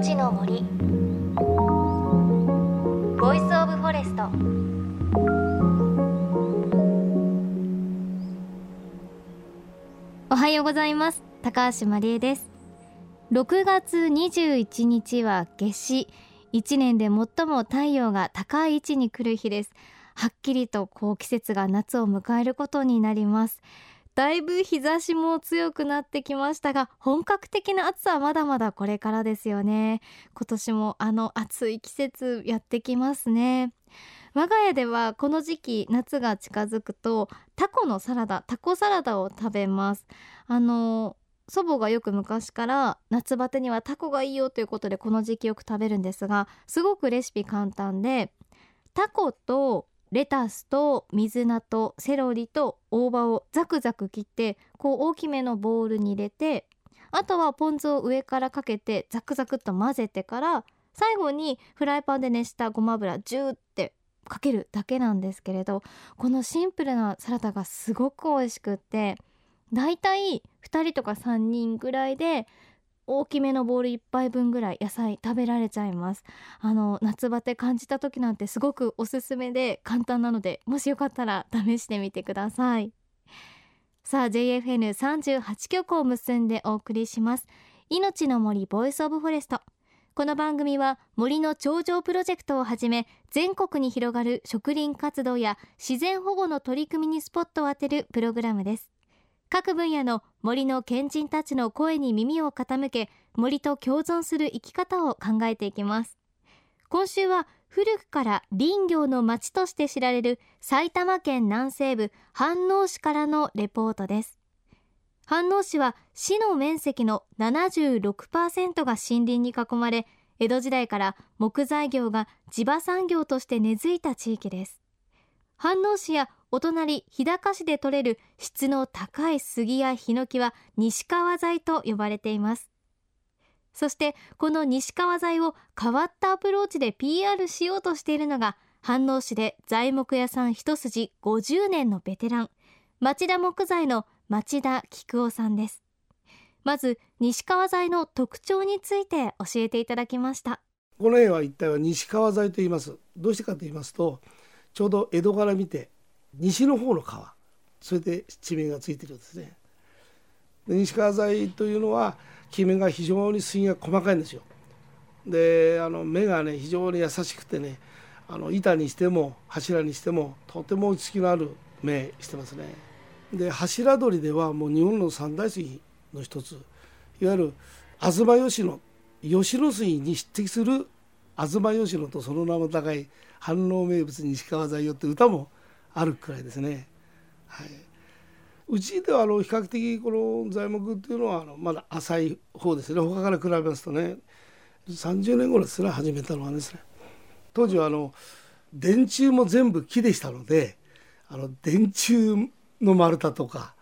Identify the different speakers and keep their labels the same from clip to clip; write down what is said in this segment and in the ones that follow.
Speaker 1: 命の森。 Voice of Forest。おはようございます。高橋真理恵です。6月21日は夏至。1年で最も太陽が高い位置に来る日です。はっきりとこう季節が夏を迎えることになります。だいぶ日差しも強くなってきましたが本格的な暑さはまだまだこれからですよね。今年もあの暑い季節やってきますね。我が家ではこの時期夏が近づくとタコのサラダタコサラダを食べます。あの祖母がよく昔から夏バテにはタコがいいよということでこの時期よく食べるんですがすごくレシピ簡単でタコとレタスと水菜とセロリと大葉をザクザク切ってこう大きめのボウルに入れてあとはポン酢を上からかけてザクザクっと混ぜてから最後にフライパンで熱したごま油ジューってかけるだけなんですけれどこのシンプルなサラダがすごく美味しくってだいたい2人とか3人ぐらいで大きめのボウル1杯分ぐらい野菜食べられちゃいます。あの夏バテ感じた時なんてすごくおすすめで簡単なのでもしよかったら試してみてください。さあ JFN38 局を結んでお送りします。命の森 Voice of Forest。この番組は森の長城プロジェクトをはじめ全国に広がる植林活動や自然保護の取り組みにスポットを当てるプログラムです。各分野の森の賢人たちの声に耳を傾け森と共存する生き方を考えていきます。今週は古くから林業の町として知られる埼玉県南西部飯能市からのレポートです。飯能市は市の面積の76%が森林に囲まれ江戸時代から木材業が地場産業として根付いた地域です。飯能市やお隣日高市で採れる質の高い杉やヒノキは西川材と呼ばれています。そしてこの西川材を変わったアプローチで PR しようとしているのが飯能市で材木屋さん一筋50年のベテラン町田木材の町田菊夫さんです。まず西川材の特徴について教えていただきました。
Speaker 2: この絵は一体は西川材と言います。どうしてかと言いますとちょうど江戸から見て西の方の川。それで地名がついてるんですね。西川材というのはきめが非常に杉が細かいんですよ。であの目がね非常に優しくてねあの板にしても柱にしてもとても落ち着きのある目してますね。で柱取りではもう日本の三大杉の一つ。いわゆる東吉野吉野杉に匹敵する東吉野とその名も高い反応名物西川材よって歌もあるくらいですね。はい、うちではあの比較的この材木っていうのはあのまだ浅い方ですね他から比べますとね30年頃ですね始めたのはですね当時はあの電柱も全部木でしたのであの電柱の丸太とか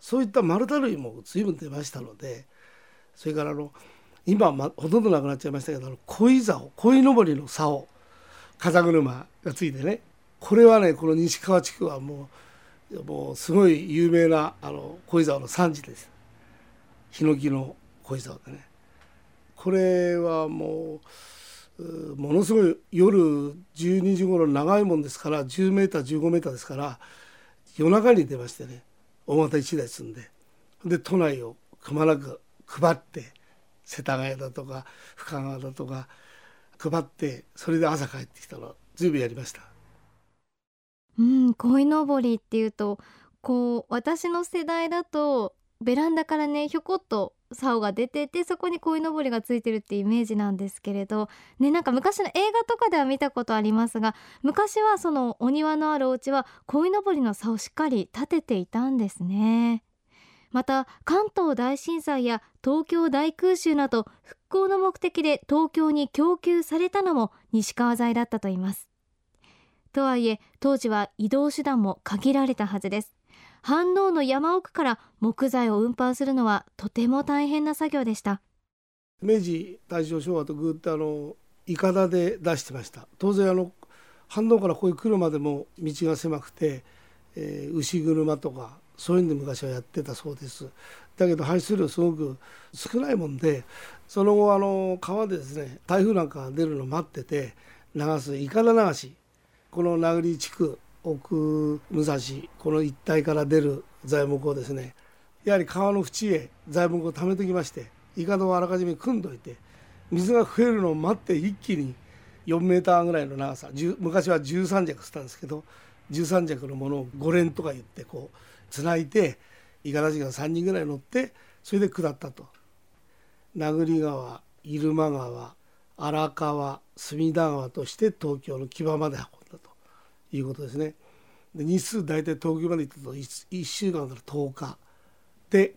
Speaker 2: そういった丸太類も随分出ましたのでそれからあの今は、ま、ほとんどなくなっちゃいましたけどあの鯉竿鯉のぼりの竿風車がついてねこれはねこの西川地区はもうもうすごい有名なあの小沢の産地ですヒノキの小沢でねこれはもうものすごい夜12時頃長いもんですから10メーター15メーターですから夜中に出ましてね大型1台積んでで都内をくまなく配って世田谷だとか深川だとか配ってそれで朝帰ってきたの随分やりました。
Speaker 1: うん鯉のぼりっていうとこう私の世代だとベランダからねひょこっと竿が出ててそこに鯉のぼりがついてるってイメージなんですけれどねなんか昔の映画とかでは見たことありますが昔はそのお庭のあるお家は鯉のぼりの竿をしっかり立てていたんですね。また関東大震災や東京大空襲など復興の目的で東京に供給されたのも西川材だったといいます。とはいえ当時は移動手段も限られたはずです。飯能の山奥から木材を運搬するのはとても大変な作業でした。
Speaker 2: 明治大正昭和とぐってあのいかだで出してました。当然あの飯能からここへ来るまでも道が狭くて、えー、牛車とかそういうんで昔はやってたそうです。だけど排出量すごく少ないもんでその後あの川でですね台風なんかが出るのを待ってて流すいかだ流し。この名栗地区奥武蔵この一帯から出る材木をですねやはり川の縁へ材木を貯めてきましていかだをあらかじめ組んどいて水が増えるのを待って一気に4メーターぐらいの長さ昔は13尺したんですけど13尺のものを5連とか言ってこうつないで五十嵐が3人ぐらい乗ってそれで下ったと。名栗川入間川荒川隅田川として東京の木場まで運んだと。いうことですね。で日数大体東京まで行ったと 1, 1週間から10日。で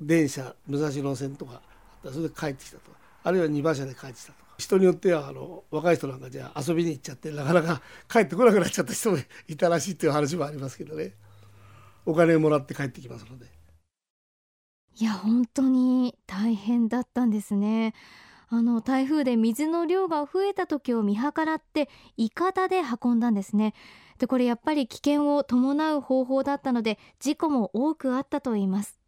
Speaker 2: 電車武蔵野線とかそれで帰ってきたと。あるいは2馬車で帰ってきたと。人によってはあの若い人なんかじゃあ遊びに行っちゃってなかなか帰ってこなくなっちゃった人もいたらしいっていう話もありますけどね。お金をもらって帰ってきますので。
Speaker 1: いや本当に大変だったんですね。あの台風で水の量が増えた時を見計らっていかだで運んだんですね。でこれやっぱり危険を伴う方法だったので事故も多くあったといいます。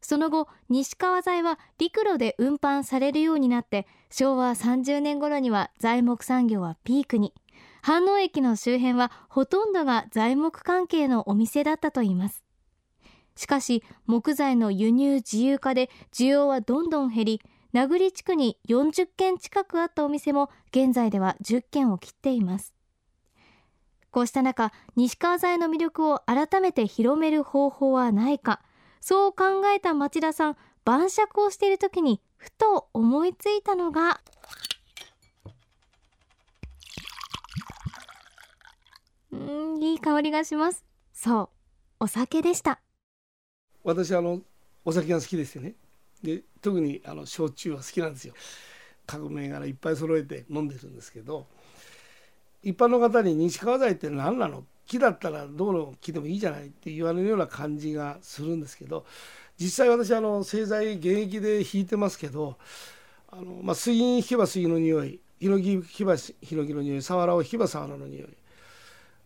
Speaker 1: その後西川材は陸路で運搬されるようになって昭和30年頃には材木産業はピークに。飯能駅の周辺はほとんどが材木関係のお店だったといいます。しかし木材の輸入自由化で需要はどんどん減り名栗地区に40軒近くあったお店も現在では10軒を切っています。こうした中西川材の魅力を改めて広める方法はないか。そう考えた町田さん晩酌をしている時にふと思いついたのが。うんいい香りがします。そうお酒でした。
Speaker 2: 私あのお酒が好きですよね。で特にあの焼酎は好きなんですよ。各銘柄いっぱい揃えて飲んでるんですけど一般の方に西川材って何なの木だったらどうの木でもいいじゃない？って言われるような感じがするんですけど実際私あの製材現役で引いてますけどあの、まあ、水銀引けば水銀の匂いヒノキ引けばヒノキの匂いサワラを引けばサワラの匂い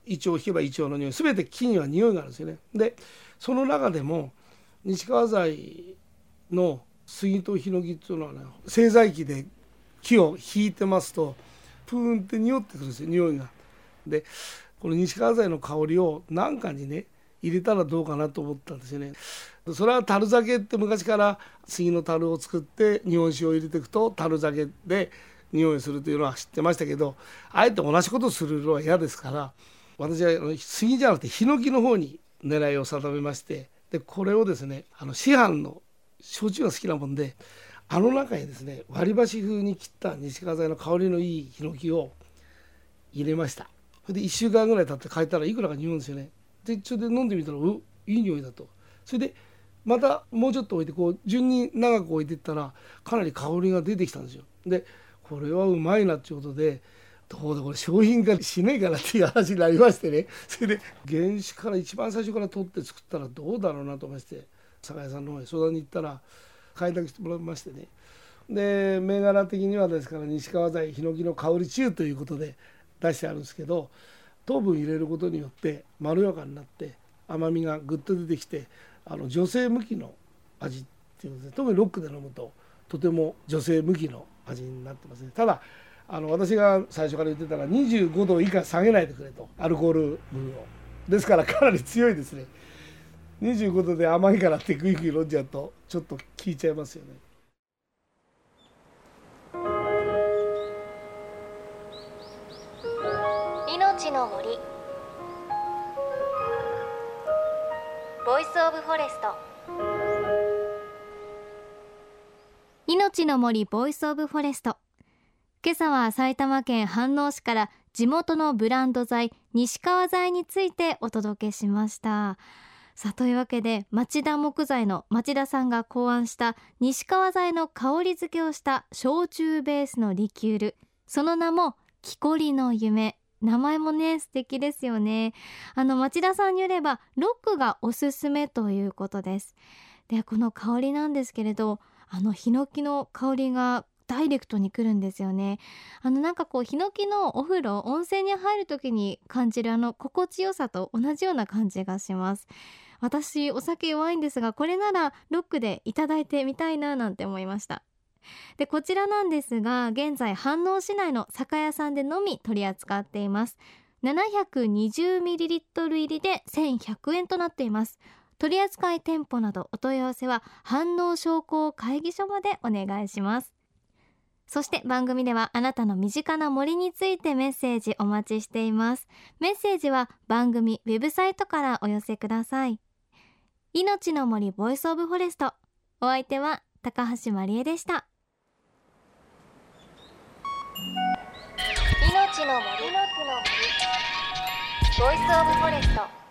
Speaker 2: イチョウを引けばイチョウの匂い全て木には匂いがあるんですよね。でその中でも西川材の杉とヒノキっていうのはね製材機で木を引いてますとプーンって匂ってくるんですよ匂いが。でこの西川材の香りを何かにね入れたらどうかなと思ったんですよね。それは樽酒って昔から杉の樽を作って日本酒を入れていくと樽酒で匂いするというのは知ってましたけどあえて同じことするのは嫌ですから私は杉じゃなくてヒノキの方に狙いを定めましてでこれをですねあの市販の焼酎が好きなもんであの中にですね割り箸風に切った西川材の香りのいいヒノキを入れました。それで1週間ぐらい経って帰ったらいくらか匂うんですよね。でそれで飲んでみたらういい匂いだと。それでまたもうちょっと置いてこう順に長く置いていったらかなり香りが出てきたんですよ。でこれはうまいなっていうことでどうだこれ商品化しねえかなっていう話になりましてね。それで原酒から一番最初から取って作ったらどうだろうなと思いまして。酒屋さんの方へ相談に行ったら開拓してもらいましてね。で銘柄的にはですから西川材ヒノキの香り中ということで出してあるんですけど糖分入れることによってまろやかになって甘みがぐっと出てきてあの女性向きの味っていうことで特にロックで飲むととても女性向きの味になってますね。ただあの私が最初から言ってたら25度以下下げないでくれとアルコール分を。ですからかなり強いですね。25度で甘いからってグイグイ飲んじゃうとちょっと効いちゃいますよね。
Speaker 1: 命の森。Voice of Forest。命の森 Voice of Forest。今朝は埼玉県飯能市から地元のブランド材西川材についてお届けしましたさあというわけで町田木材の町田さんが考案した西川材の香り付けをした焼酎ベースのリキュール。その名も木こりの夢。名前もね素敵ですよね。あの町田さんによればロックがおすすめということです。でこの香りなんですけれどあのヒノキの香りがダイレクトに来るんですよね。あのなんかこうヒノキのお風呂温泉に入る時に感じるあの心地よさと同じような感じがします。私お酒弱いんですがこれならロックでいただいてみたいななんて思いました。でこちらなんですが現在飯能市内の酒屋さんでのみ取り扱っています。720ml 入りで1100円となっています。取扱店舗などお問い合わせは飯能商工会議所までお願いします。そして番組ではあなたの身近な森についてメッセージお待ちしています。メッセージは番組ウェブサイトからお寄せください。命の森 Voice of Forest。お相手は高橋真理恵でした。
Speaker 3: 命の森。の木の森。ボイスオブフォレスト。